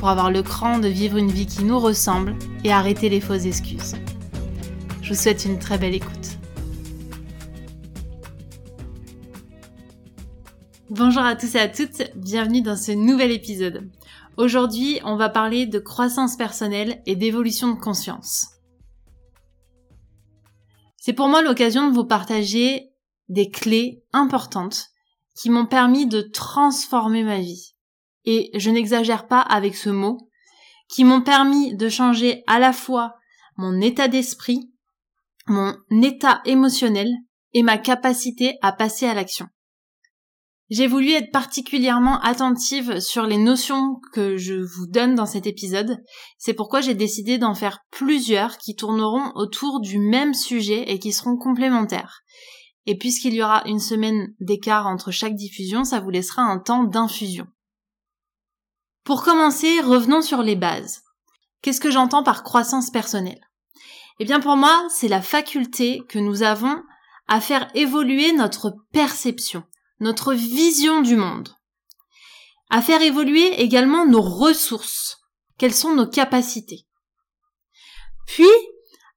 pour avoir le cran de vivre une vie qui nous ressemble et arrêter les fausses excuses. Je vous souhaite une très belle écoute. Bonjour à tous et à toutes, bienvenue dans ce nouvel épisode. Aujourd'hui, on va parler de croissance personnelle et d'évolution de conscience. C'est pour moi l'occasion de vous partager des clés importantes qui m'ont permis de transformer ma vie et je n'exagère pas avec ce mot, qui m'ont permis de changer à la fois mon état d'esprit, mon état émotionnel et ma capacité à passer à l'action. J'ai voulu être particulièrement attentive sur les notions que je vous donne dans cet épisode. C'est pourquoi j'ai décidé d'en faire plusieurs qui tourneront autour du même sujet et qui seront complémentaires. Et puisqu'il y aura une semaine d'écart entre chaque diffusion, ça vous laissera un temps d'infusion. Pour commencer, revenons sur les bases. Qu'est-ce que j'entends par croissance personnelle? Eh bien pour moi, c'est la faculté que nous avons à faire évoluer notre perception, notre vision du monde, à faire évoluer également nos ressources, quelles sont nos capacités, puis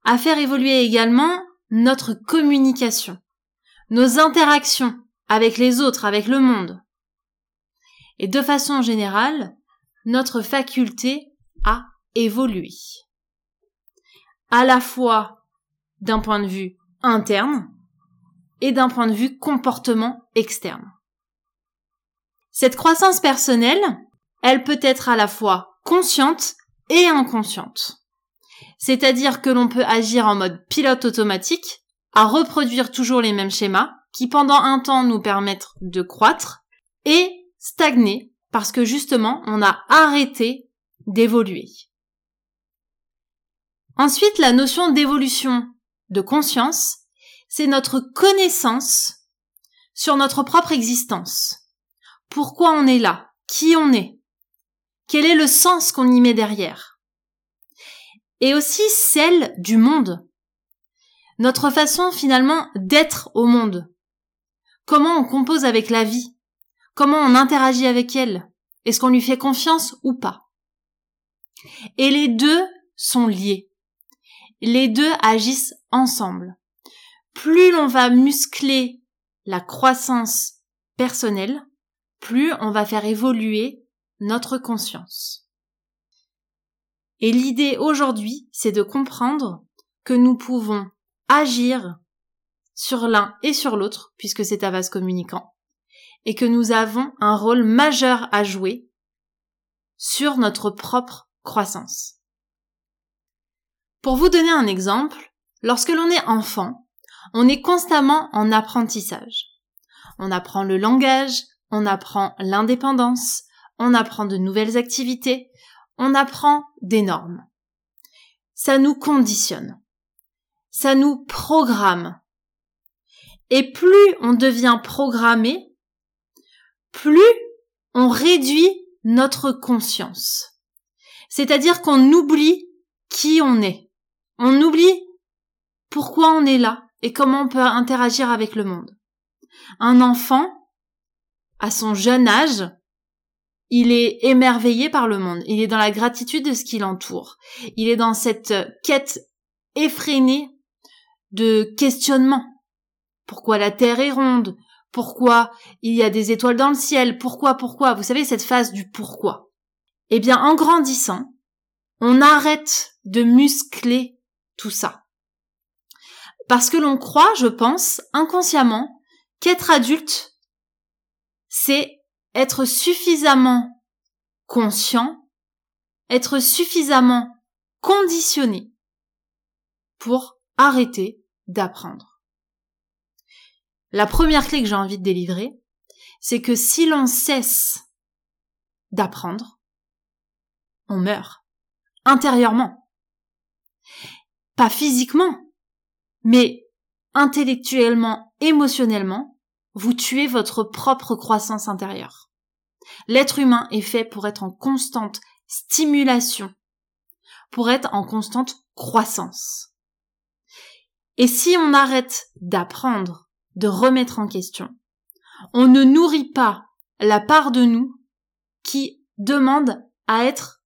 à faire évoluer également notre communication, nos interactions avec les autres, avec le monde. Et de façon générale, notre faculté à évoluer. À la fois d'un point de vue interne et d'un point de vue comportement externe. Cette croissance personnelle, elle peut être à la fois consciente et inconsciente. C'est-à-dire que l'on peut agir en mode pilote automatique, à reproduire toujours les mêmes schémas, qui pendant un temps nous permettent de croître, et stagner parce que justement, on a arrêté d'évoluer. Ensuite, la notion d'évolution de conscience, c'est notre connaissance sur notre propre existence. Pourquoi on est là? Qui on est? Quel est le sens qu'on y met derrière? Et aussi celle du monde. Notre façon finalement d'être au monde. Comment on compose avec la vie? Comment on interagit avec elle? Est-ce qu'on lui fait confiance ou pas? Et les deux sont liés. Les deux agissent ensemble. Plus l'on va muscler la croissance personnelle, plus on va faire évoluer notre conscience. Et l'idée aujourd'hui, c'est de comprendre que nous pouvons agir sur l'un et sur l'autre, puisque c'est un vase communicant, et que nous avons un rôle majeur à jouer sur notre propre croissance. Pour vous donner un exemple, lorsque l'on est enfant, on est constamment en apprentissage. On apprend le langage, on apprend l'indépendance, on apprend de nouvelles activités, on apprend des normes. Ça nous conditionne. Ça nous programme. Et plus on devient programmé, plus on réduit notre conscience. C'est-à-dire qu'on oublie qui on est. On oublie pourquoi on est là et comment on peut interagir avec le monde. Un enfant, à son jeune âge, il est émerveillé par le monde, il est dans la gratitude de ce qui l'entoure, il est dans cette quête effrénée de questionnement. Pourquoi la Terre est ronde? Pourquoi il y a des étoiles dans le ciel, pourquoi, pourquoi, vous savez, cette phase du pourquoi. Eh bien, en grandissant, on arrête de muscler tout ça. Parce que l'on croit, je pense, inconsciemment, qu'être adulte, c'est être suffisamment conscient, être suffisamment conditionné pour arrêter d'apprendre. La première clé que j'ai envie de délivrer, c'est que si l'on cesse d'apprendre, on meurt. intérieurement. Pas physiquement, mais intellectuellement, émotionnellement, vous tuez votre propre croissance intérieure. L'être humain est fait pour être en constante stimulation, pour être en constante croissance. Et si on arrête d'apprendre, de remettre en question, on ne nourrit pas la part de nous qui demande à être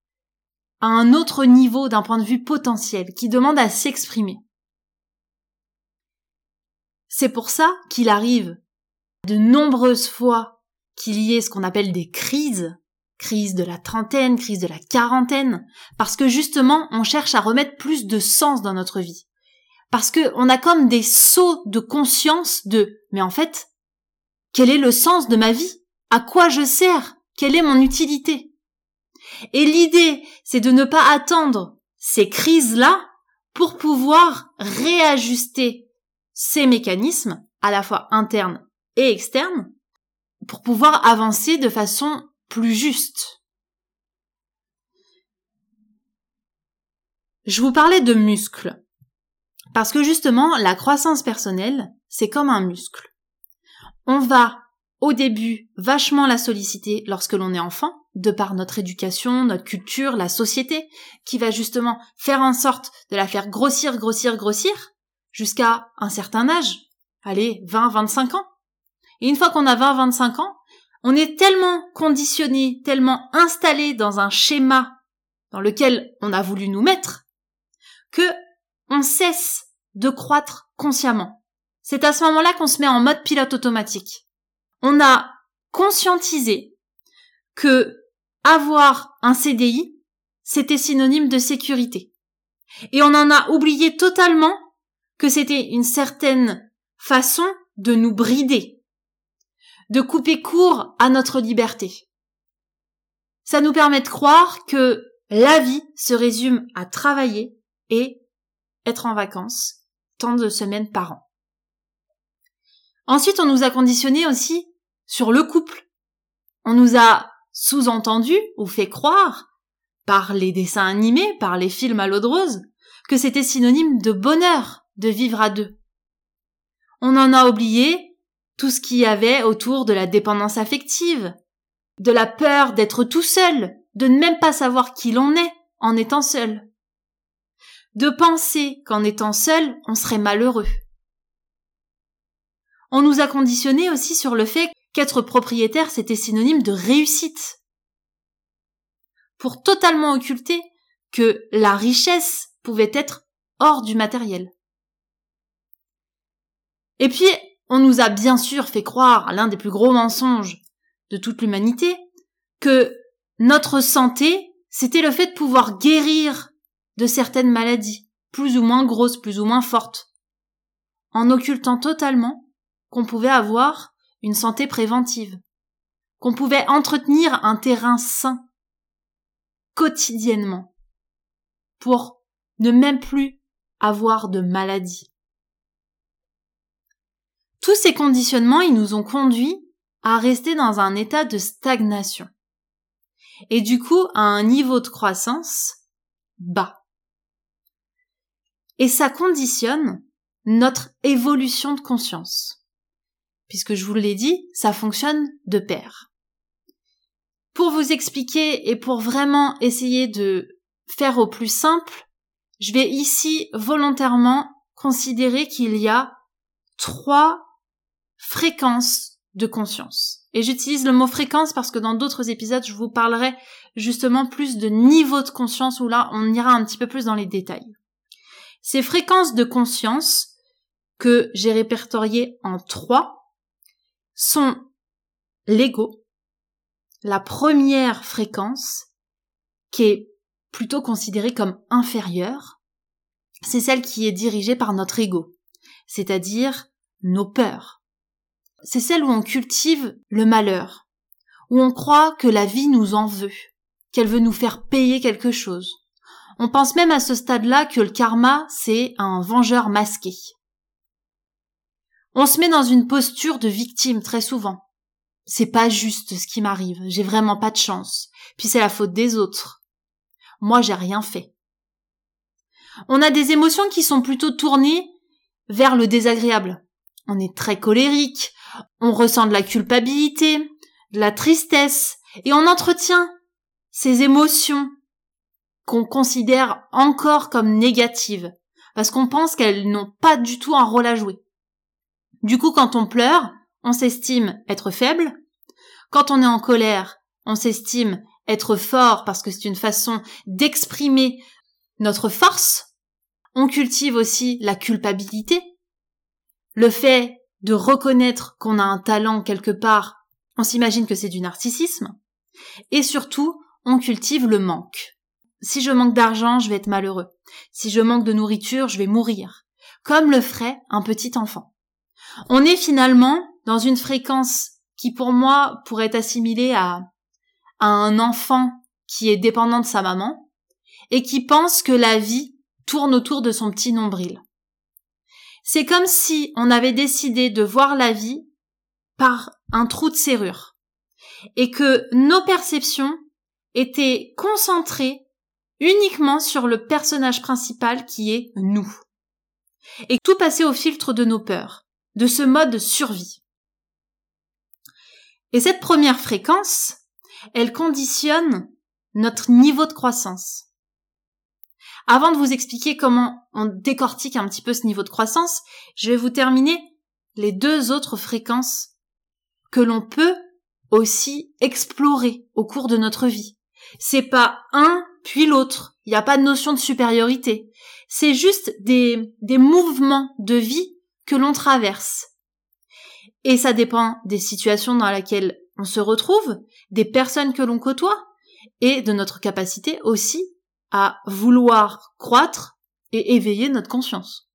à un autre niveau d'un point de vue potentiel, qui demande à s'exprimer. C'est pour ça qu'il arrive de nombreuses fois qu'il y ait ce qu'on appelle des crises, crise de la trentaine, crise de la quarantaine, parce que justement on cherche à remettre plus de sens dans notre vie. Parce que on a comme des sauts de conscience de mais en fait, quel est le sens de ma vie? À quoi je sers? Quelle est mon utilité? Et l'idée, c'est de ne pas attendre ces crises-là pour pouvoir réajuster ces mécanismes, à la fois internes et externes, pour pouvoir avancer de façon plus juste. Je vous parlais de muscles. Parce que justement, la croissance personnelle, c'est comme un muscle. On va, au début, vachement la solliciter lorsque l'on est enfant, de par notre éducation, notre culture, la société, qui va justement faire en sorte de la faire grossir, grossir, grossir, jusqu'à un certain âge. Allez, 20, 25 ans. Et une fois qu'on a 20, 25 ans, on est tellement conditionné, tellement installé dans un schéma dans lequel on a voulu nous mettre, que on cesse de croître consciemment. C'est à ce moment-là qu'on se met en mode pilote automatique. On a conscientisé que avoir un CDI, c'était synonyme de sécurité. Et on en a oublié totalement que c'était une certaine façon de nous brider, de couper court à notre liberté. Ça nous permet de croire que la vie se résume à travailler et être en vacances tant de semaines par an. Ensuite, on nous a conditionné aussi sur le couple. On nous a sous-entendu ou fait croire, par les dessins animés, par les films à l'eau de rose, que c'était synonyme de bonheur de vivre à deux. On en a oublié tout ce qu'il y avait autour de la dépendance affective, de la peur d'être tout seul, de ne même pas savoir qui l'on est en étant seul de penser qu'en étant seul, on serait malheureux. On nous a conditionné aussi sur le fait qu'être propriétaire, c'était synonyme de réussite. Pour totalement occulter que la richesse pouvait être hors du matériel. Et puis, on nous a bien sûr fait croire, l'un des plus gros mensonges de toute l'humanité, que notre santé, c'était le fait de pouvoir guérir de certaines maladies, plus ou moins grosses, plus ou moins fortes, en occultant totalement qu'on pouvait avoir une santé préventive, qu'on pouvait entretenir un terrain sain quotidiennement pour ne même plus avoir de maladie. Tous ces conditionnements, ils nous ont conduits à rester dans un état de stagnation. Et du coup, à un niveau de croissance bas et ça conditionne notre évolution de conscience. Puisque je vous l'ai dit, ça fonctionne de pair. Pour vous expliquer et pour vraiment essayer de faire au plus simple, je vais ici volontairement considérer qu'il y a trois fréquences de conscience. Et j'utilise le mot fréquence parce que dans d'autres épisodes, je vous parlerai justement plus de niveau de conscience où là, on ira un petit peu plus dans les détails. Ces fréquences de conscience que j'ai répertoriées en trois sont l'ego, la première fréquence qui est plutôt considérée comme inférieure, c'est celle qui est dirigée par notre ego, c'est-à-dire nos peurs. C'est celle où on cultive le malheur, où on croit que la vie nous en veut, qu'elle veut nous faire payer quelque chose, on pense même à ce stade-là que le karma, c'est un vengeur masqué. On se met dans une posture de victime très souvent. C'est pas juste ce qui m'arrive, j'ai vraiment pas de chance. Puis c'est la faute des autres. moi j'ai rien fait. On a des émotions qui sont plutôt tournées vers le désagréable. On est très colérique, on ressent de la culpabilité, de la tristesse, et on entretient ces émotions qu'on considère encore comme négatives, parce qu'on pense qu'elles n'ont pas du tout un rôle à jouer. Du coup, quand on pleure, on s'estime être faible. Quand on est en colère, on s'estime être fort parce que c'est une façon d'exprimer notre force. On cultive aussi la culpabilité. Le fait de reconnaître qu'on a un talent quelque part, on s'imagine que c'est du narcissisme. Et surtout, on cultive le manque. Si je manque d'argent, je vais être malheureux. Si je manque de nourriture, je vais mourir. Comme le ferait un petit enfant. On est finalement dans une fréquence qui pour moi pourrait être assimilée à, à un enfant qui est dépendant de sa maman et qui pense que la vie tourne autour de son petit nombril. C'est comme si on avait décidé de voir la vie par un trou de serrure et que nos perceptions étaient concentrées uniquement sur le personnage principal qui est nous. Et tout passait au filtre de nos peurs, de ce mode survie. Et cette première fréquence, elle conditionne notre niveau de croissance. Avant de vous expliquer comment on décortique un petit peu ce niveau de croissance, je vais vous terminer les deux autres fréquences que l'on peut aussi explorer au cours de notre vie. C'est pas un puis l'autre. Il n'y a pas de notion de supériorité. C'est juste des, des mouvements de vie que l'on traverse. Et ça dépend des situations dans lesquelles on se retrouve, des personnes que l'on côtoie, et de notre capacité aussi à vouloir croître et éveiller notre conscience.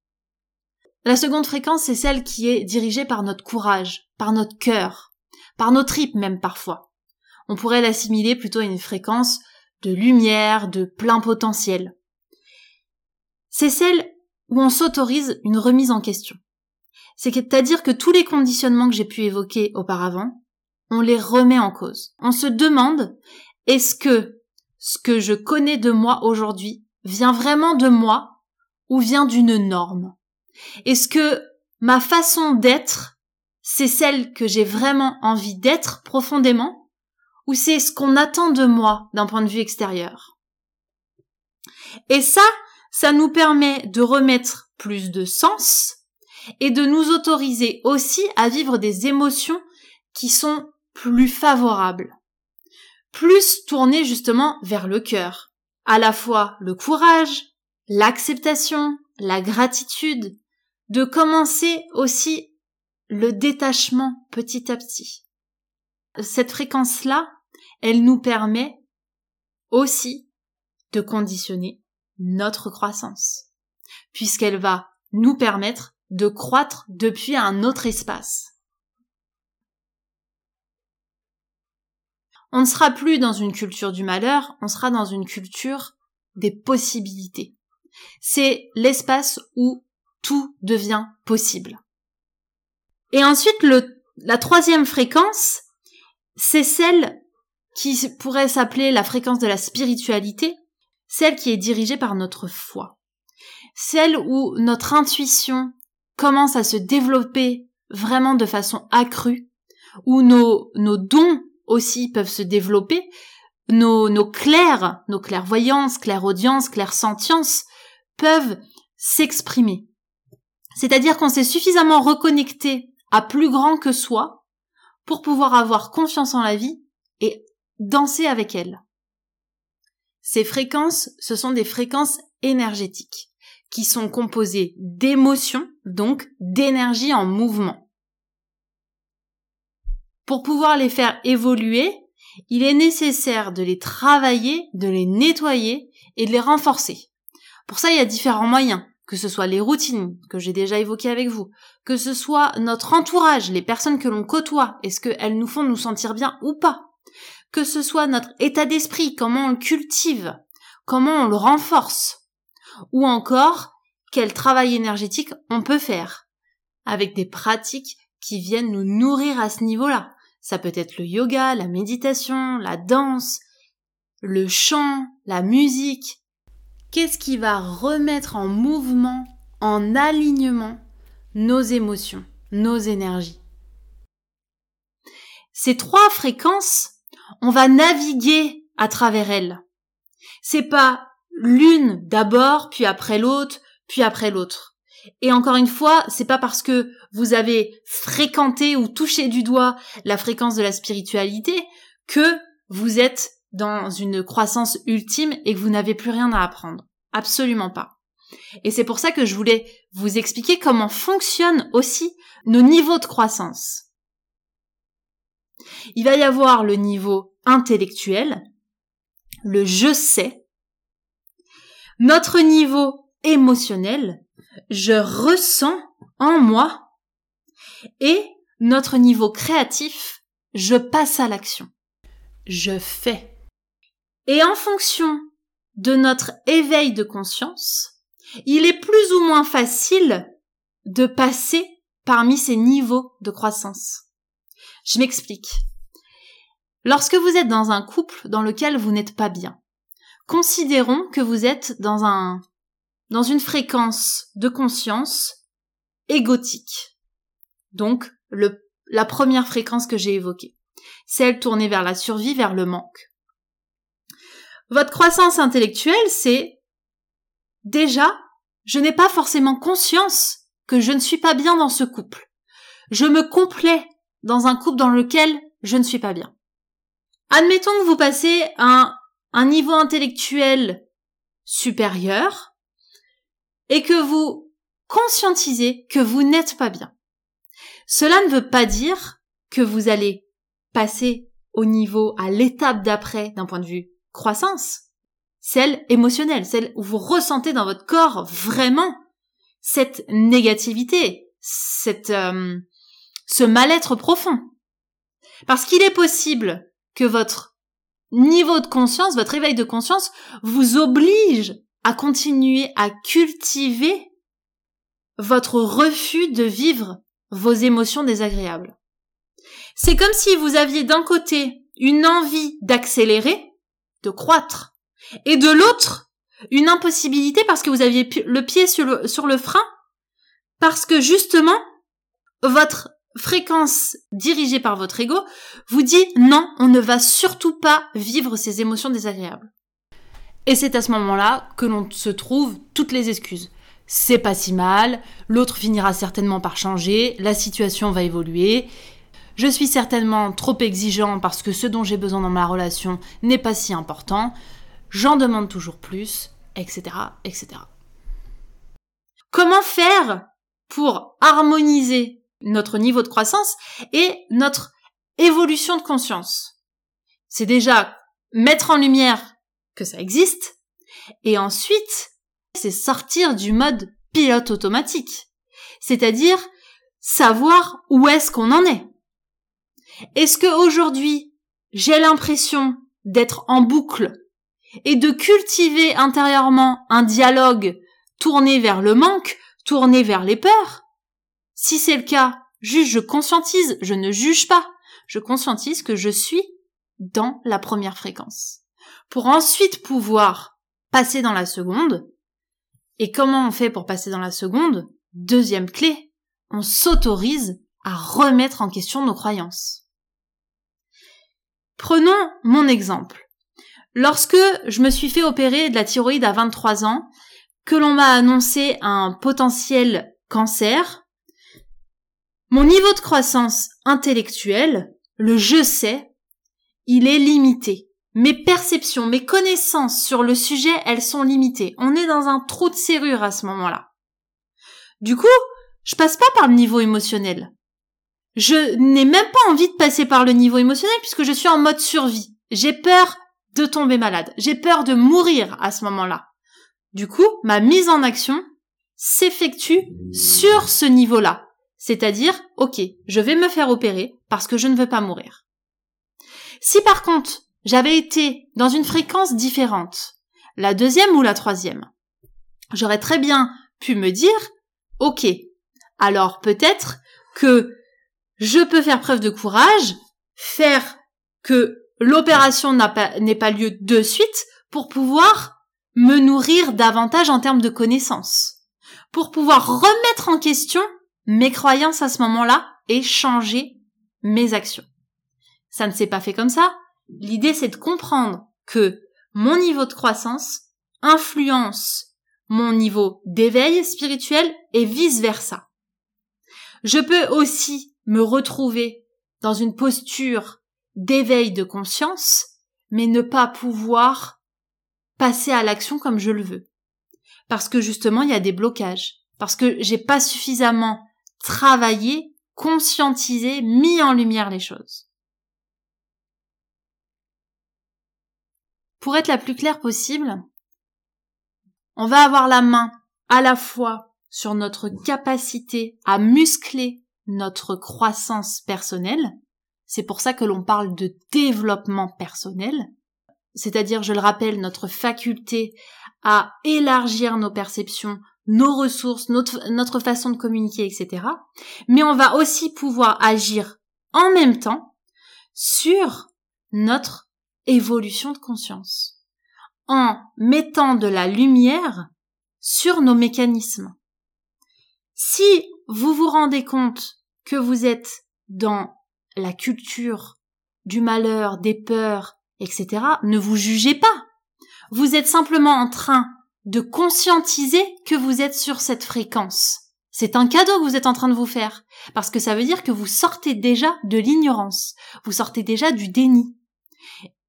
La seconde fréquence, c'est celle qui est dirigée par notre courage, par notre cœur, par nos tripes même parfois. On pourrait l'assimiler plutôt à une fréquence de lumière, de plein potentiel. C'est celle où on s'autorise une remise en question. C'est-à-dire que tous les conditionnements que j'ai pu évoquer auparavant, on les remet en cause. On se demande, est-ce que ce que je connais de moi aujourd'hui vient vraiment de moi ou vient d'une norme? Est-ce que ma façon d'être, c'est celle que j'ai vraiment envie d'être profondément? Ou c'est ce qu'on attend de moi d'un point de vue extérieur Et ça, ça nous permet de remettre plus de sens et de nous autoriser aussi à vivre des émotions qui sont plus favorables, plus tournées justement vers le cœur, à la fois le courage, l'acceptation, la gratitude, de commencer aussi le détachement petit à petit. Cette fréquence-là, elle nous permet aussi de conditionner notre croissance, puisqu'elle va nous permettre de croître depuis un autre espace. On ne sera plus dans une culture du malheur, on sera dans une culture des possibilités. C'est l'espace où tout devient possible. Et ensuite, la troisième fréquence, c'est celle qui pourrait s'appeler la fréquence de la spiritualité, celle qui est dirigée par notre foi, celle où notre intuition commence à se développer vraiment de façon accrue, où nos, nos dons aussi peuvent se développer, nos, nos clairs, nos clairvoyances, clairaudiences, clairsentiences peuvent s'exprimer. C'est-à-dire qu'on s'est suffisamment reconnecté à plus grand que soi pour pouvoir avoir confiance en la vie et danser avec elle. Ces fréquences, ce sont des fréquences énergétiques qui sont composées d'émotions, donc d'énergie en mouvement. Pour pouvoir les faire évoluer, il est nécessaire de les travailler, de les nettoyer et de les renforcer. Pour ça, il y a différents moyens, que ce soit les routines que j'ai déjà évoquées avec vous, que ce soit notre entourage, les personnes que l'on côtoie, est-ce qu'elles nous font nous sentir bien ou pas, que ce soit notre état d'esprit, comment on le cultive, comment on le renforce, ou encore quel travail énergétique on peut faire, avec des pratiques qui viennent nous nourrir à ce niveau-là. Ça peut être le yoga, la méditation, la danse, le chant, la musique, qu'est-ce qui va remettre en mouvement, en alignement nos émotions, nos énergies. Ces trois fréquences, on va naviguer à travers elles. C'est pas l'une d'abord, puis après l'autre, puis après l'autre. Et encore une fois, c'est pas parce que vous avez fréquenté ou touché du doigt la fréquence de la spiritualité que vous êtes dans une croissance ultime et que vous n'avez plus rien à apprendre. Absolument pas. Et c'est pour ça que je voulais vous expliquer comment fonctionnent aussi nos niveaux de croissance. Il va y avoir le niveau intellectuel, le je sais, notre niveau émotionnel, je ressens en moi, et notre niveau créatif, je passe à l'action, je fais. Et en fonction de notre éveil de conscience, il est plus ou moins facile de passer parmi ces niveaux de croissance. Je m'explique. Lorsque vous êtes dans un couple dans lequel vous n'êtes pas bien, considérons que vous êtes dans un, dans une fréquence de conscience égotique. Donc, la première fréquence que j'ai évoquée. Celle tournée vers la survie, vers le manque. Votre croissance intellectuelle, c'est déjà, je n'ai pas forcément conscience que je ne suis pas bien dans ce couple. Je me complais dans un couple dans lequel je ne suis pas bien. Admettons que vous passez un, un niveau intellectuel supérieur et que vous conscientisez que vous n'êtes pas bien. Cela ne veut pas dire que vous allez passer au niveau, à l'étape d'après d'un point de vue croissance, celle émotionnelle, celle où vous ressentez dans votre corps vraiment cette négativité, cette, euh, ce mal-être profond. Parce qu'il est possible que votre niveau de conscience, votre éveil de conscience vous oblige à continuer à cultiver votre refus de vivre vos émotions désagréables. C'est comme si vous aviez d'un côté une envie d'accélérer, de croître, et de l'autre, une impossibilité parce que vous aviez le pied sur le, frein, parce que justement, votre fréquence dirigée par votre ego vous dit non, on ne va surtout pas vivre ces émotions désagréables. Et c'est à ce moment-là que l'on se trouve toutes les excuses. C'est pas si mal, l'autre finira certainement par changer, la situation va évoluer, je suis certainement trop exigeant parce que ce dont j'ai besoin dans ma relation n'est pas si important. J'en demande toujours plus, etc., etc. Comment faire pour harmoniser notre niveau de croissance et notre évolution de conscience? C'est déjà mettre en lumière que ça existe et ensuite c'est sortir du mode pilote automatique. C'est-à-dire savoir où est-ce qu'on en est. Est-ce que aujourd'hui, j'ai l'impression d'être en boucle et de cultiver intérieurement un dialogue tourné vers le manque, tourné vers les peurs? Si c'est le cas, juste je conscientise, je ne juge pas. Je conscientise que je suis dans la première fréquence. Pour ensuite pouvoir passer dans la seconde. Et comment on fait pour passer dans la seconde? Deuxième clé, on s'autorise à remettre en question nos croyances. Prenons mon exemple. Lorsque je me suis fait opérer de la thyroïde à 23 ans, que l'on m'a annoncé un potentiel cancer, mon niveau de croissance intellectuelle, le je sais, il est limité. Mes perceptions, mes connaissances sur le sujet, elles sont limitées. On est dans un trou de serrure à ce moment-là. Du coup, je passe pas par le niveau émotionnel je n'ai même pas envie de passer par le niveau émotionnel puisque je suis en mode survie. J'ai peur de tomber malade. J'ai peur de mourir à ce moment-là. Du coup, ma mise en action s'effectue sur ce niveau-là. C'est-à-dire, ok, je vais me faire opérer parce que je ne veux pas mourir. Si par contre, j'avais été dans une fréquence différente, la deuxième ou la troisième, j'aurais très bien pu me dire, ok, alors peut-être que je peux faire preuve de courage, faire que l'opération n'est pas lieu de suite pour pouvoir me nourrir davantage en termes de connaissances, pour pouvoir remettre en question mes croyances à ce moment-là et changer mes actions. Ça ne s'est pas fait comme ça. L'idée, c'est de comprendre que mon niveau de croissance influence mon niveau d'éveil spirituel et vice versa. Je peux aussi me retrouver dans une posture d'éveil de conscience, mais ne pas pouvoir passer à l'action comme je le veux. Parce que justement, il y a des blocages. Parce que j'ai pas suffisamment travaillé, conscientisé, mis en lumière les choses. Pour être la plus claire possible, on va avoir la main à la fois sur notre capacité à muscler notre croissance personnelle. C'est pour ça que l'on parle de développement personnel. C'est-à-dire, je le rappelle, notre faculté à élargir nos perceptions, nos ressources, notre, façon de communiquer, etc. Mais on va aussi pouvoir agir en même temps sur notre évolution de conscience en mettant de la lumière sur nos mécanismes. Si vous vous rendez compte que vous êtes dans la culture du malheur, des peurs, etc., ne vous jugez pas. Vous êtes simplement en train de conscientiser que vous êtes sur cette fréquence. C'est un cadeau que vous êtes en train de vous faire, parce que ça veut dire que vous sortez déjà de l'ignorance, vous sortez déjà du déni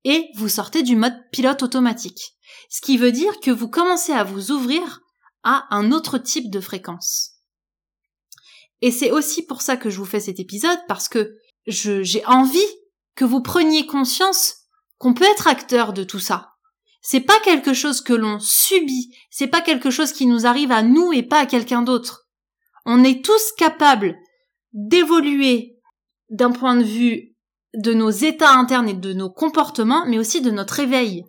et vous sortez du mode pilote automatique. Ce qui veut dire que vous commencez à vous ouvrir à un autre type de fréquence. Et c'est aussi pour ça que je vous fais cet épisode, parce que j'ai envie que vous preniez conscience qu'on peut être acteur de tout ça. C'est pas quelque chose que l'on subit, c'est pas quelque chose qui nous arrive à nous et pas à quelqu'un d'autre. On est tous capables d'évoluer d'un point de vue de nos états internes et de nos comportements, mais aussi de notre éveil.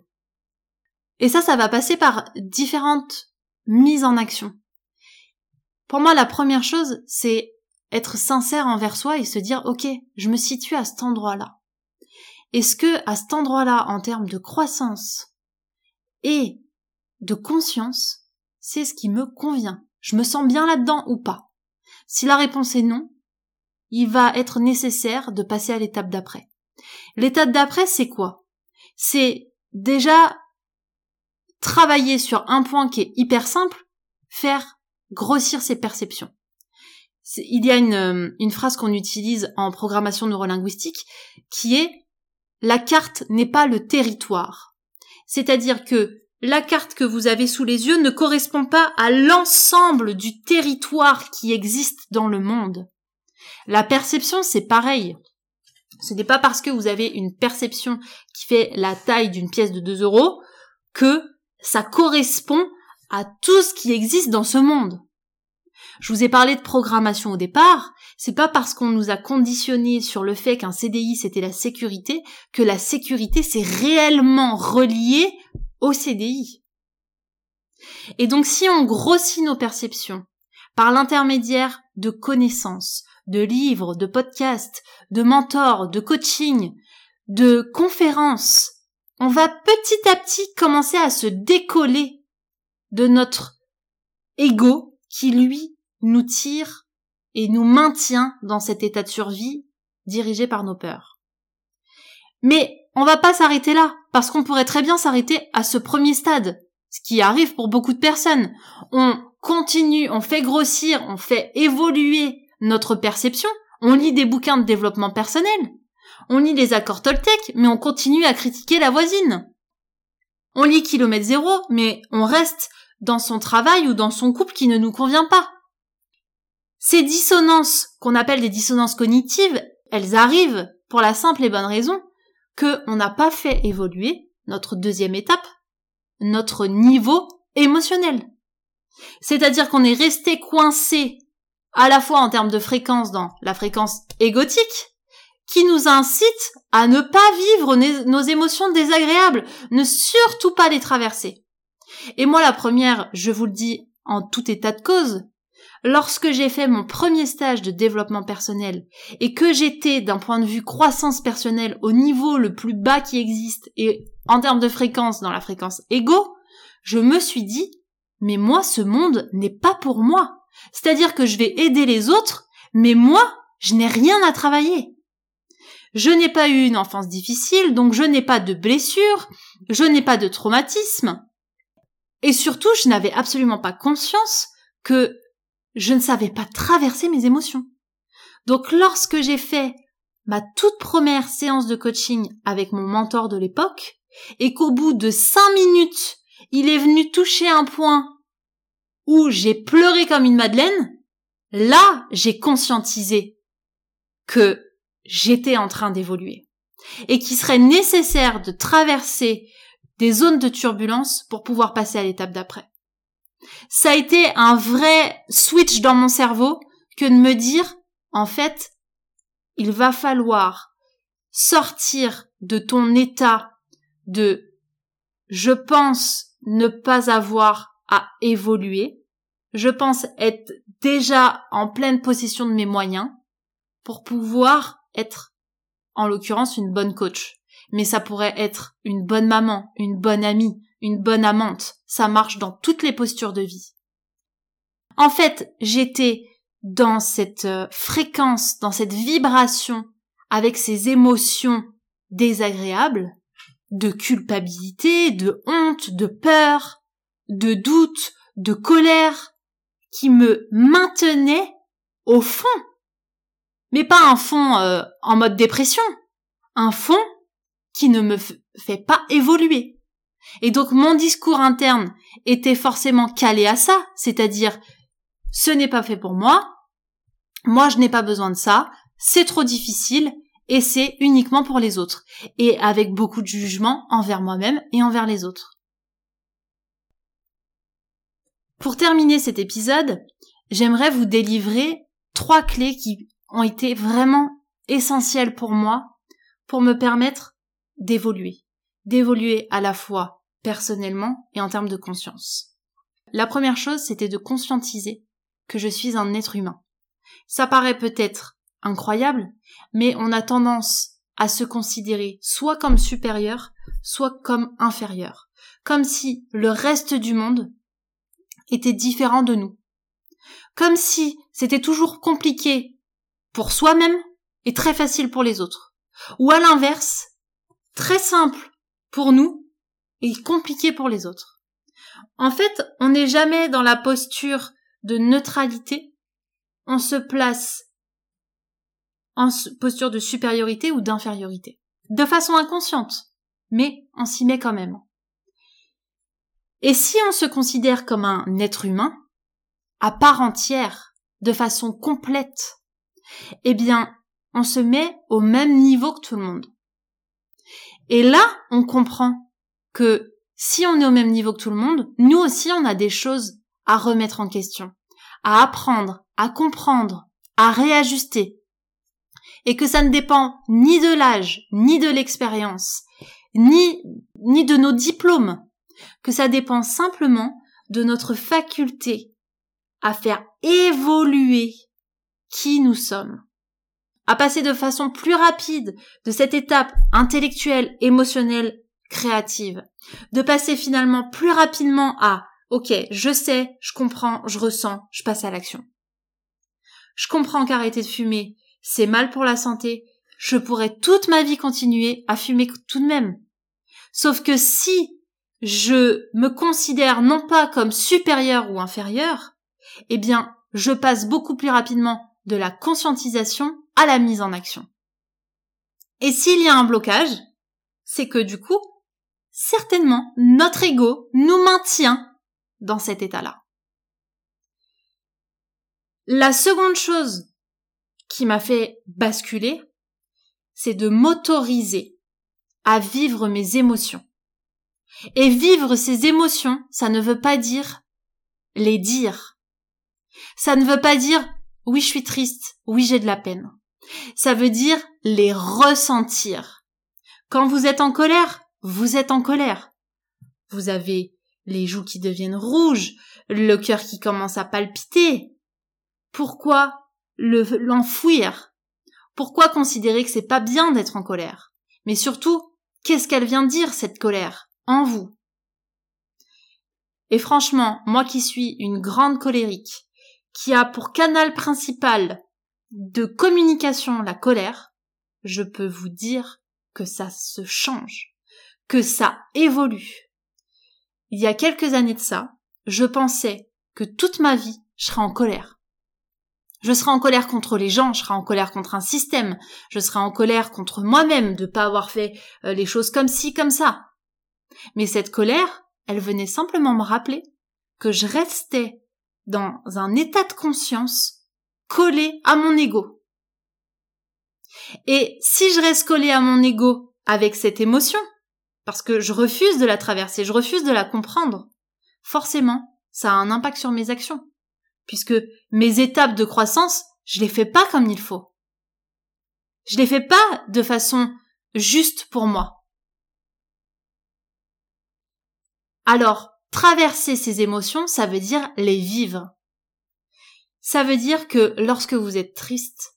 Et ça, ça va passer par différentes mises en action. Pour moi, la première chose, c'est être sincère envers soi et se dire, OK, je me situe à cet endroit-là. Est-ce que, à cet endroit-là, en termes de croissance et de conscience, c'est ce qui me convient? Je me sens bien là-dedans ou pas? Si la réponse est non, il va être nécessaire de passer à l'étape d'après. L'étape d'après, c'est quoi? C'est déjà travailler sur un point qui est hyper simple, faire grossir ses perceptions. Il y a une, euh, une phrase qu'on utilise en programmation neurolinguistique qui est la carte n'est pas le territoire. C'est-à-dire que la carte que vous avez sous les yeux ne correspond pas à l'ensemble du territoire qui existe dans le monde. La perception, c'est pareil. Ce n'est pas parce que vous avez une perception qui fait la taille d'une pièce de 2 euros que ça correspond à tout ce qui existe dans ce monde. Je vous ai parlé de programmation au départ, c'est pas parce qu'on nous a conditionné sur le fait qu'un CDI c'était la sécurité que la sécurité s'est réellement reliée au CDI. Et donc si on grossit nos perceptions par l'intermédiaire de connaissances, de livres, de podcasts, de mentors, de coaching, de conférences, on va petit à petit commencer à se décoller de notre ego qui, lui, nous tire et nous maintient dans cet état de survie dirigé par nos peurs. Mais on va pas s'arrêter là, parce qu'on pourrait très bien s'arrêter à ce premier stade, ce qui arrive pour beaucoup de personnes. On continue, on fait grossir, on fait évoluer notre perception. On lit des bouquins de développement personnel. On lit les accords Toltec, mais on continue à critiquer la voisine. On lit kilomètre zéro, mais on reste dans son travail ou dans son couple qui ne nous convient pas. Ces dissonances, qu'on appelle des dissonances cognitives, elles arrivent pour la simple et bonne raison que on n'a pas fait évoluer notre deuxième étape, notre niveau émotionnel. C'est-à-dire qu'on est resté coincé à la fois en termes de fréquence dans la fréquence égotique, qui nous incite à ne pas vivre nos émotions désagréables, ne surtout pas les traverser. Et moi, la première, je vous le dis en tout état de cause, lorsque j'ai fait mon premier stage de développement personnel et que j'étais d'un point de vue croissance personnelle au niveau le plus bas qui existe et en termes de fréquence dans la fréquence égo, je me suis dit, mais moi ce monde n'est pas pour moi. C'est-à-dire que je vais aider les autres, mais moi, je n'ai rien à travailler. Je n'ai pas eu une enfance difficile, donc je n'ai pas de blessures, je n'ai pas de traumatisme. Et surtout, je n'avais absolument pas conscience que je ne savais pas traverser mes émotions. Donc lorsque j'ai fait ma toute première séance de coaching avec mon mentor de l'époque, et qu'au bout de cinq minutes, il est venu toucher un point où j'ai pleuré comme une madeleine, là, j'ai conscientisé que j'étais en train d'évoluer et qu'il serait nécessaire de traverser des zones de turbulence pour pouvoir passer à l'étape d'après. Ça a été un vrai switch dans mon cerveau que de me dire, en fait, il va falloir sortir de ton état de je pense ne pas avoir à évoluer, je pense être déjà en pleine possession de mes moyens pour pouvoir être, en l'occurrence, une bonne coach. Mais ça pourrait être une bonne maman, une bonne amie, une bonne amante. Ça marche dans toutes les postures de vie. En fait, j'étais dans cette euh, fréquence, dans cette vibration, avec ces émotions désagréables, de culpabilité, de honte, de peur, de doute, de colère, qui me maintenaient au fond. Mais pas un fond euh, en mode dépression, un fond qui ne me fait pas évoluer. Et donc mon discours interne était forcément calé à ça, c'est-à-dire ce n'est pas fait pour moi, moi je n'ai pas besoin de ça, c'est trop difficile et c'est uniquement pour les autres, et avec beaucoup de jugement envers moi-même et envers les autres. Pour terminer cet épisode, j'aimerais vous délivrer trois clés qui ont été vraiment essentielles pour moi pour me permettre d'évoluer, d'évoluer à la fois personnellement et en termes de conscience. La première chose, c'était de conscientiser que je suis un être humain. Ça paraît peut-être incroyable, mais on a tendance à se considérer soit comme supérieur, soit comme inférieur. Comme si le reste du monde était différent de nous. Comme si c'était toujours compliqué pour soi-même et très facile pour les autres. Ou à l'inverse, très simple pour nous et compliqué pour les autres. En fait, on n'est jamais dans la posture de neutralité. On se place en posture de supériorité ou d'infériorité. De façon inconsciente. Mais on s'y met quand même. Et si on se considère comme un être humain, à part entière, de façon complète, eh bien, on se met au même niveau que tout le monde. Et là, on comprend que si on est au même niveau que tout le monde, nous aussi, on a des choses à remettre en question, à apprendre, à comprendre, à réajuster. Et que ça ne dépend ni de l'âge, ni de l'expérience, ni, ni de nos diplômes, que ça dépend simplement de notre faculté à faire évoluer qui nous sommes, à passer de façon plus rapide de cette étape intellectuelle, émotionnelle, créative, de passer finalement plus rapidement à OK, je sais, je comprends, je ressens, je passe à l'action. Je comprends qu'arrêter de fumer, c'est mal pour la santé, je pourrais toute ma vie continuer à fumer tout de même. Sauf que si je me considère non pas comme supérieur ou inférieur, eh bien, je passe beaucoup plus rapidement de la conscientisation à la mise en action. Et s'il y a un blocage, c'est que du coup, certainement, notre ego nous maintient dans cet état-là. La seconde chose qui m'a fait basculer, c'est de m'autoriser à vivre mes émotions. Et vivre ces émotions, ça ne veut pas dire les dire. Ça ne veut pas dire oui je suis triste, oui j'ai de la peine. Ça veut dire les ressentir. Quand vous êtes en colère, vous êtes en colère. Vous avez les joues qui deviennent rouges, le cœur qui commence à palpiter. Pourquoi le, l'enfouir? Pourquoi considérer que c'est pas bien d'être en colère? Mais surtout, qu'est-ce qu'elle vient dire, cette colère, en vous? Et franchement, moi qui suis une grande colérique, qui a pour canal principal de communication la colère, je peux vous dire que ça se change, que ça évolue. Il y a quelques années de ça, je pensais que toute ma vie, je serais en colère. Je serai en colère contre les gens, je serai en colère contre un système, je serai en colère contre moi-même de pas avoir fait euh, les choses comme ci, comme ça. Mais cette colère, elle venait simplement me rappeler que je restais dans un état de conscience collé à mon ego. Et si je reste collé à mon ego avec cette émotion, parce que je refuse de la traverser, je refuse de la comprendre, forcément, ça a un impact sur mes actions puisque mes étapes de croissance, je les fais pas comme il faut. Je les fais pas de façon juste pour moi. Alors, traverser ces émotions, ça veut dire les vivre. Ça veut dire que lorsque vous êtes triste,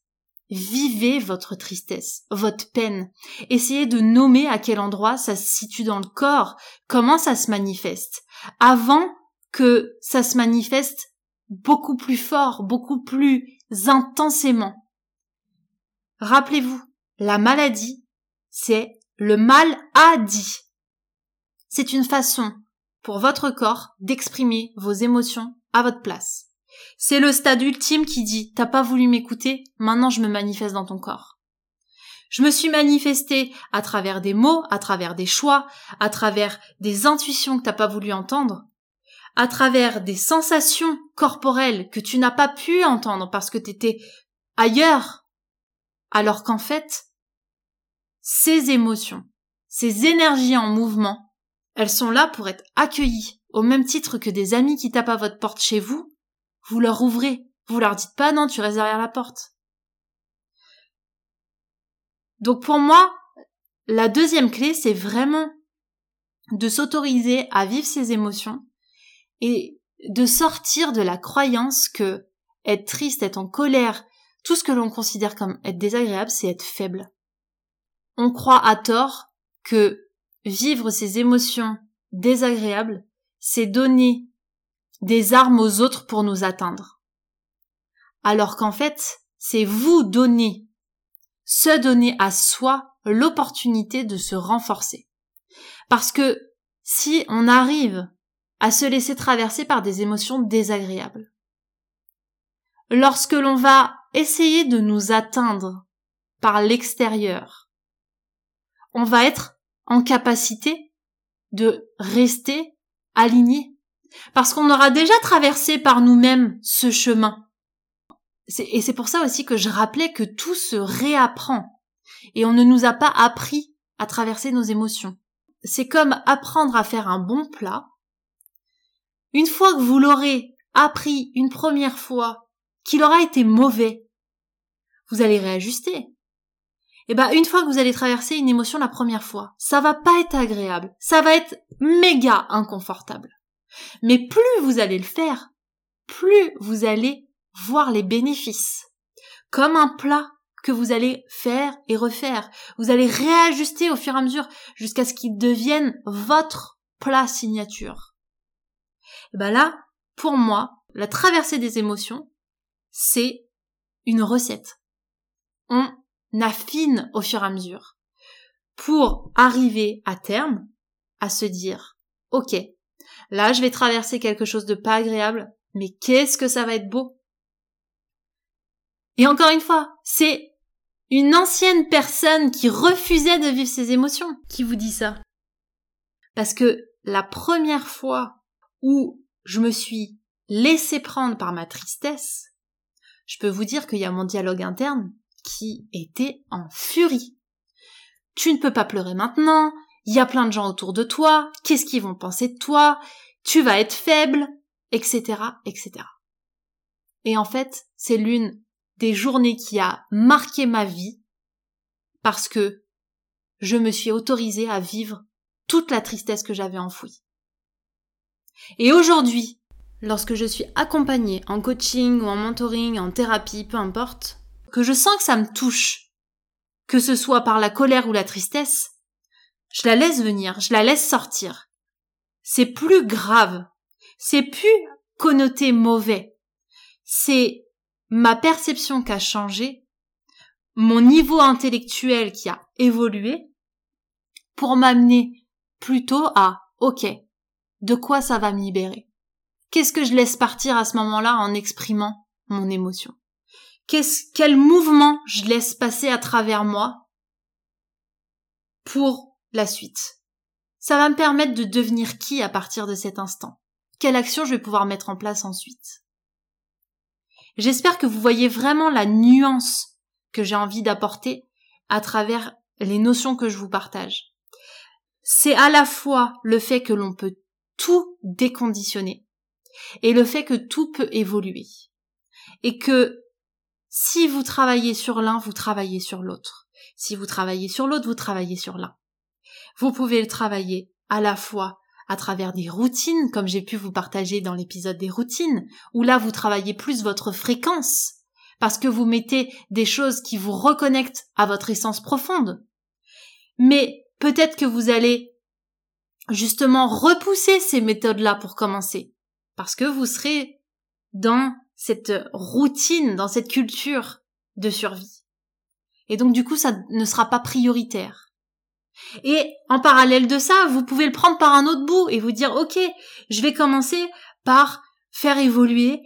vivez votre tristesse, votre peine. Essayez de nommer à quel endroit ça se situe dans le corps, comment ça se manifeste, avant que ça se manifeste beaucoup plus fort, beaucoup plus intensément. Rappelez-vous, la maladie, c'est le mal a dit. C'est une façon pour votre corps d'exprimer vos émotions à votre place. C'est le stade ultime qui dit t'as pas voulu m'écouter, maintenant je me manifeste dans ton corps. Je me suis manifestée à travers des mots, à travers des choix, à travers des intuitions que t'as pas voulu entendre, à travers des sensations corporelles que tu n'as pas pu entendre parce que tu étais ailleurs, alors qu'en fait, ces émotions, ces énergies en mouvement, elles sont là pour être accueillies, au même titre que des amis qui tapent à votre porte chez vous, vous leur ouvrez, vous leur dites pas non, tu restes derrière la porte. Donc pour moi, la deuxième clé, c'est vraiment de s'autoriser à vivre ses émotions et de sortir de la croyance que être triste, être en colère, tout ce que l'on considère comme être désagréable, c'est être faible. On croit à tort que vivre ces émotions désagréables, c'est donner des armes aux autres pour nous atteindre. Alors qu'en fait, c'est vous donner, se donner à soi l'opportunité de se renforcer. Parce que si on arrive à se laisser traverser par des émotions désagréables. Lorsque l'on va essayer de nous atteindre par l'extérieur, on va être en capacité de rester aligné parce qu'on aura déjà traversé par nous-mêmes ce chemin. Et c'est pour ça aussi que je rappelais que tout se réapprend et on ne nous a pas appris à traverser nos émotions. C'est comme apprendre à faire un bon plat une fois que vous l'aurez appris une première fois qu'il aura été mauvais, vous allez réajuster. Et eh ben, une fois que vous allez traverser une émotion la première fois, ça va pas être agréable. Ça va être méga inconfortable. Mais plus vous allez le faire, plus vous allez voir les bénéfices. Comme un plat que vous allez faire et refaire. Vous allez réajuster au fur et à mesure jusqu'à ce qu'il devienne votre plat signature. Et ben là, pour moi, la traversée des émotions, c'est une recette. On affine au fur et à mesure pour arriver à terme à se dire, ok, là je vais traverser quelque chose de pas agréable, mais qu'est-ce que ça va être beau Et encore une fois, c'est une ancienne personne qui refusait de vivre ses émotions qui vous dit ça? Parce que la première fois où je me suis laissé prendre par ma tristesse, je peux vous dire qu'il y a mon dialogue interne qui était en furie. Tu ne peux pas pleurer maintenant, il y a plein de gens autour de toi, qu'est-ce qu'ils vont penser de toi, tu vas être faible, etc., etc. Et en fait, c'est l'une des journées qui a marqué ma vie parce que je me suis autorisée à vivre toute la tristesse que j'avais enfouie. Et aujourd'hui, lorsque je suis accompagnée en coaching ou en mentoring, en thérapie, peu importe, que je sens que ça me touche, que ce soit par la colère ou la tristesse, je la laisse venir, je la laisse sortir. C'est plus grave. C'est plus connoté mauvais. C'est ma perception qui a changé, mon niveau intellectuel qui a évolué pour m'amener plutôt à OK, de quoi ça va me libérer? Qu'est-ce que je laisse partir à ce moment-là en exprimant mon émotion? Qu'est-ce quel mouvement je laisse passer à travers moi pour la suite Ça va me permettre de devenir qui à partir de cet instant Quelle action je vais pouvoir mettre en place ensuite? J'espère que vous voyez vraiment la nuance que j'ai envie d'apporter à travers les notions que je vous partage. C'est à la fois le fait que l'on peut tout déconditionner et le fait que tout peut évoluer. Et que si vous travaillez sur l'un, vous travaillez sur l'autre. Si vous travaillez sur l'autre, vous travaillez sur l'un. Vous pouvez le travailler à la fois à travers des routines, comme j'ai pu vous partager dans l'épisode des routines, où là vous travaillez plus votre fréquence, parce que vous mettez des choses qui vous reconnectent à votre essence profonde. Mais peut-être que vous allez justement repousser ces méthodes-là pour commencer parce que vous serez dans cette routine, dans cette culture de survie. Et donc du coup, ça ne sera pas prioritaire. Et en parallèle de ça, vous pouvez le prendre par un autre bout et vous dire, OK, je vais commencer par faire évoluer,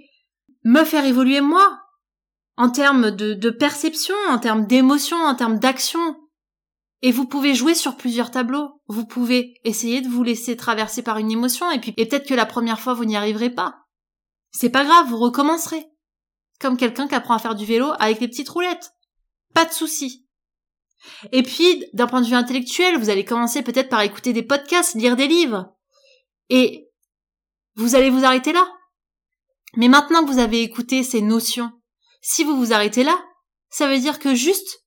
me faire évoluer moi, en termes de, perception, en termes d'émotion, en termes d'action, et vous pouvez jouer sur plusieurs tableaux. Vous pouvez essayer de vous laisser traverser par une émotion et puis et peut-être que la première fois vous n'y arriverez pas. C'est pas grave, vous recommencerez. Comme quelqu'un qui apprend à faire du vélo avec les petites roulettes. Pas de souci. Et puis, d'un point de vue intellectuel, vous allez commencer peut-être par écouter des podcasts, lire des livres. Et vous allez vous arrêter là. Mais maintenant que vous avez écouté ces notions, si vous vous arrêtez là, ça veut dire que juste,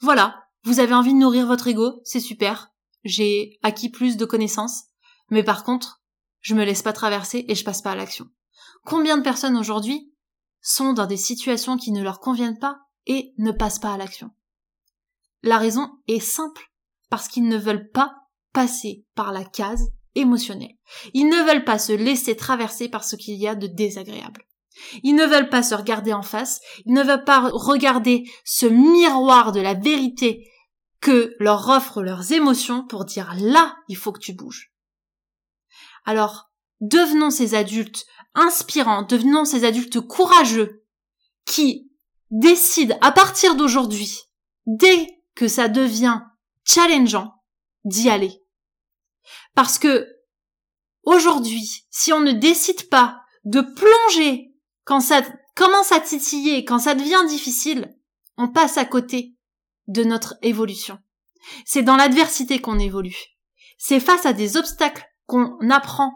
voilà, vous avez envie de nourrir votre ego, c'est super. J'ai acquis plus de connaissances. Mais par contre, je me laisse pas traverser et je passe pas à l'action. Combien de personnes aujourd'hui sont dans des situations qui ne leur conviennent pas et ne passent pas à l'action? La raison est simple. Parce qu'ils ne veulent pas passer par la case émotionnelle. Ils ne veulent pas se laisser traverser par ce qu'il y a de désagréable. Ils ne veulent pas se regarder en face, ils ne veulent pas regarder ce miroir de la vérité que leur offrent leurs émotions pour dire là, il faut que tu bouges. Alors, devenons ces adultes inspirants, devenons ces adultes courageux qui décident à partir d'aujourd'hui, dès que ça devient challengeant, d'y aller. Parce que aujourd'hui, si on ne décide pas de plonger quand ça commence à titiller, quand ça devient difficile, on passe à côté de notre évolution. C'est dans l'adversité qu'on évolue. C'est face à des obstacles qu'on apprend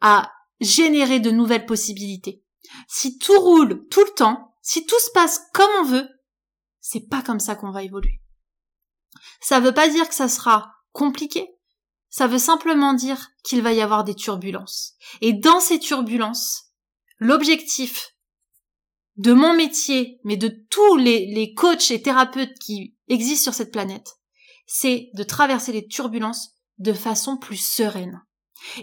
à générer de nouvelles possibilités. Si tout roule tout le temps, si tout se passe comme on veut, c'est pas comme ça qu'on va évoluer. Ça veut pas dire que ça sera compliqué. Ça veut simplement dire qu'il va y avoir des turbulences. Et dans ces turbulences, l'objectif de mon métier, mais de tous les, les coachs et thérapeutes qui existe sur cette planète, c'est de traverser les turbulences de façon plus sereine.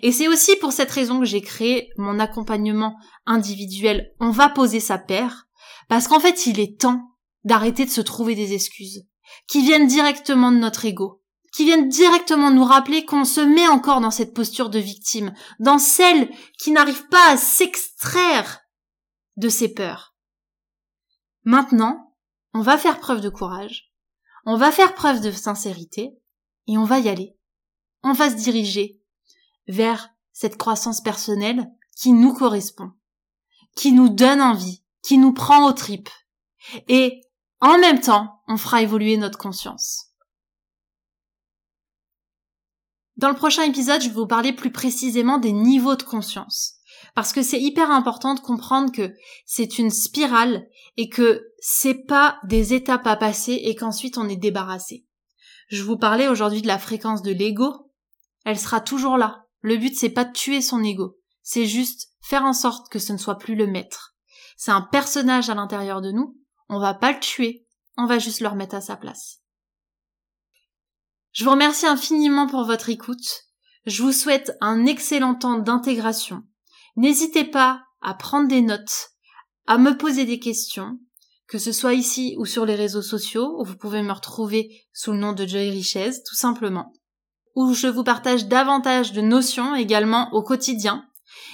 Et c'est aussi pour cette raison que j'ai créé mon accompagnement individuel. On va poser sa paire, parce qu'en fait, il est temps d'arrêter de se trouver des excuses, qui viennent directement de notre ego, qui viennent directement nous rappeler qu'on se met encore dans cette posture de victime, dans celle qui n'arrive pas à s'extraire de ses peurs. Maintenant, on va faire preuve de courage, on va faire preuve de sincérité et on va y aller. On va se diriger vers cette croissance personnelle qui nous correspond, qui nous donne envie, qui nous prend aux tripes. Et en même temps, on fera évoluer notre conscience. Dans le prochain épisode, je vais vous parler plus précisément des niveaux de conscience. Parce que c'est hyper important de comprendre que c'est une spirale et que c'est pas des étapes à passer et qu'ensuite on est débarrassé. Je vous parlais aujourd'hui de la fréquence de l'ego. Elle sera toujours là. Le but c'est pas de tuer son ego. C'est juste faire en sorte que ce ne soit plus le maître. C'est un personnage à l'intérieur de nous, on va pas le tuer, on va juste le remettre à sa place. Je vous remercie infiniment pour votre écoute. Je vous souhaite un excellent temps d'intégration. N'hésitez pas à prendre des notes, à me poser des questions, que ce soit ici ou sur les réseaux sociaux, où vous pouvez me retrouver sous le nom de Joy Richez, tout simplement, où je vous partage davantage de notions également au quotidien.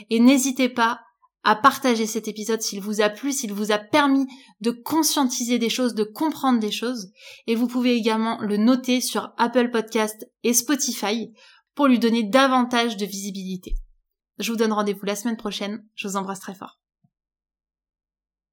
Et n'hésitez pas à partager cet épisode s'il vous a plu, s'il vous a permis de conscientiser des choses, de comprendre des choses. Et vous pouvez également le noter sur Apple Podcast et Spotify pour lui donner davantage de visibilité. Je vous donne rendez-vous la semaine prochaine. Je vous embrasse très fort.